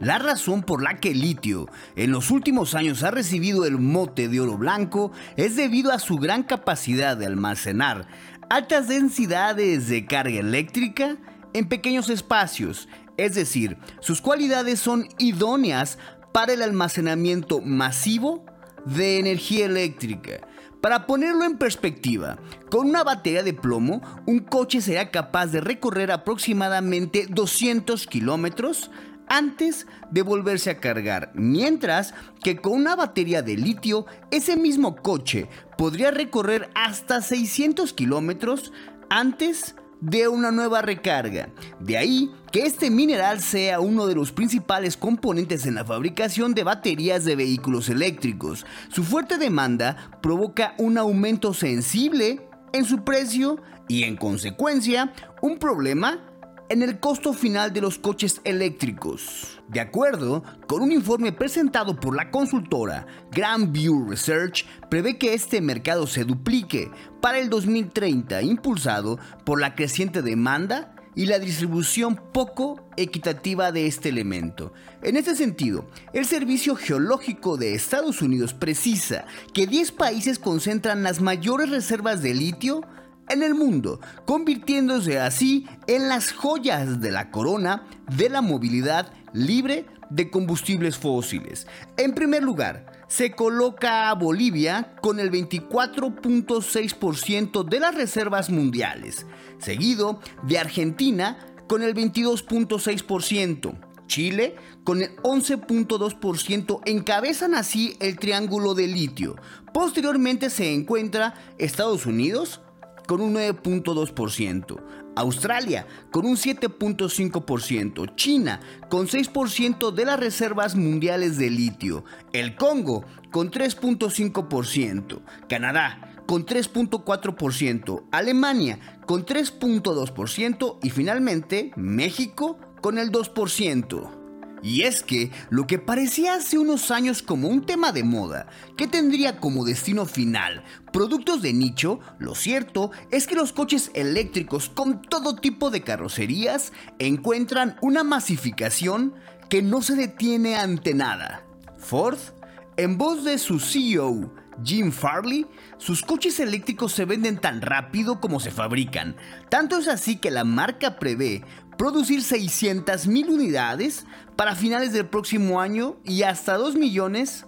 La razón por la que el litio en los últimos años ha recibido el mote de oro blanco es debido a su gran capacidad de almacenar altas densidades de carga eléctrica en pequeños espacios, es decir, sus cualidades son idóneas para el almacenamiento masivo de energía eléctrica. Para ponerlo en perspectiva, con una batería de plomo, un coche será capaz de recorrer aproximadamente 200 kilómetros antes de volverse a cargar, mientras que con una batería de litio, ese mismo coche podría recorrer hasta 600 kilómetros antes de una nueva recarga. De ahí que este mineral sea uno de los principales componentes en la fabricación de baterías de vehículos eléctricos. Su fuerte demanda provoca un aumento sensible en su precio y en consecuencia un problema en el costo final de los coches eléctricos. De acuerdo con un informe presentado por la consultora Grand View Research, prevé que este mercado se duplique para el 2030, impulsado por la creciente demanda y la distribución poco equitativa de este elemento. En este sentido, el Servicio Geológico de Estados Unidos precisa que 10 países concentran las mayores reservas de litio en el mundo, convirtiéndose así en las joyas de la corona de la movilidad libre de combustibles fósiles. En primer lugar, se coloca a Bolivia con el 24.6% de las reservas mundiales, seguido de Argentina con el 22.6%. Chile con el 11.2% encabezan así el triángulo de litio. Posteriormente se encuentra Estados Unidos con un 9.2%, Australia con un 7.5%, China con 6% de las reservas mundiales de litio, el Congo con 3.5%, Canadá con 3.4%, Alemania con 3.2% y finalmente México con el 2%. Y es que lo que parecía hace unos años como un tema de moda, que tendría como destino final productos de nicho, lo cierto es que los coches eléctricos con todo tipo de carrocerías encuentran una masificación que no se detiene ante nada. Ford, en voz de su CEO, Jim Farley, sus coches eléctricos se venden tan rápido como se fabrican. Tanto es así que la marca prevé producir 600.000 unidades para finales del próximo año y hasta 2 millones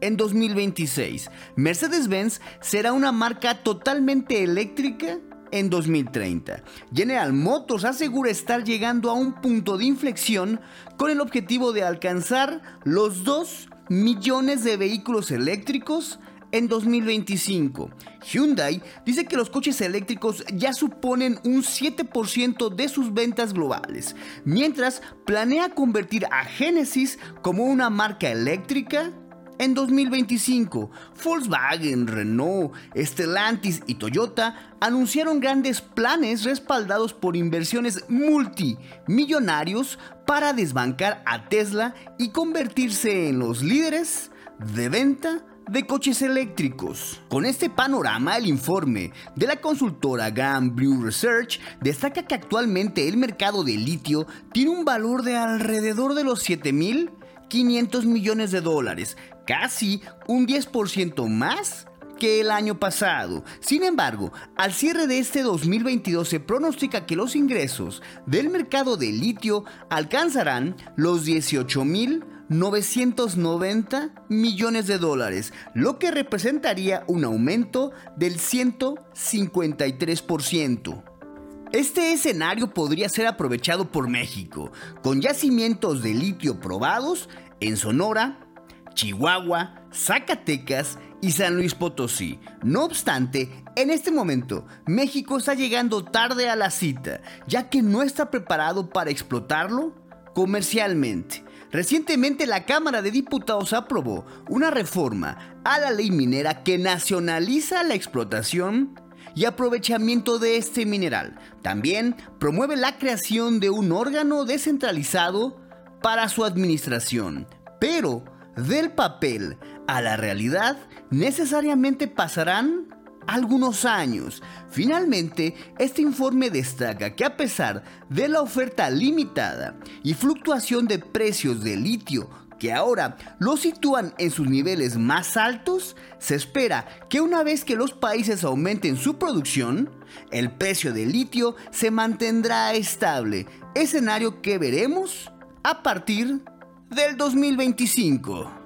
en 2026. Mercedes-Benz será una marca totalmente eléctrica en 2030. General Motors asegura estar llegando a un punto de inflexión con el objetivo de alcanzar los 2 millones de vehículos eléctricos en 2025. Hyundai dice que los coches eléctricos ya suponen un 7% de sus ventas globales, mientras planea convertir a Genesis como una marca eléctrica en 2025, Volkswagen, Renault, Stellantis y Toyota anunciaron grandes planes respaldados por inversiones multimillonarios para desbancar a Tesla y convertirse en los líderes de venta de coches eléctricos. Con este panorama, el informe de la consultora GAM Brew Research destaca que actualmente el mercado de litio tiene un valor de alrededor de los 7.500 millones de dólares, casi un 10% más que el año pasado. Sin embargo, al cierre de este 2022 se pronostica que los ingresos del mercado de litio alcanzarán los 18 mil 990 millones de dólares, lo que representaría un aumento del 153%. Este escenario podría ser aprovechado por México, con yacimientos de litio probados en Sonora, Chihuahua, Zacatecas y San Luis Potosí. No obstante, en este momento, México está llegando tarde a la cita, ya que no está preparado para explotarlo comercialmente. Recientemente la Cámara de Diputados aprobó una reforma a la ley minera que nacionaliza la explotación y aprovechamiento de este mineral. También promueve la creación de un órgano descentralizado para su administración. Pero del papel a la realidad necesariamente pasarán algunos años. Finalmente, este informe destaca que a pesar de la oferta limitada y fluctuación de precios de litio que ahora lo sitúan en sus niveles más altos, se espera que una vez que los países aumenten su producción, el precio del litio se mantendrá estable, escenario que veremos a partir del 2025.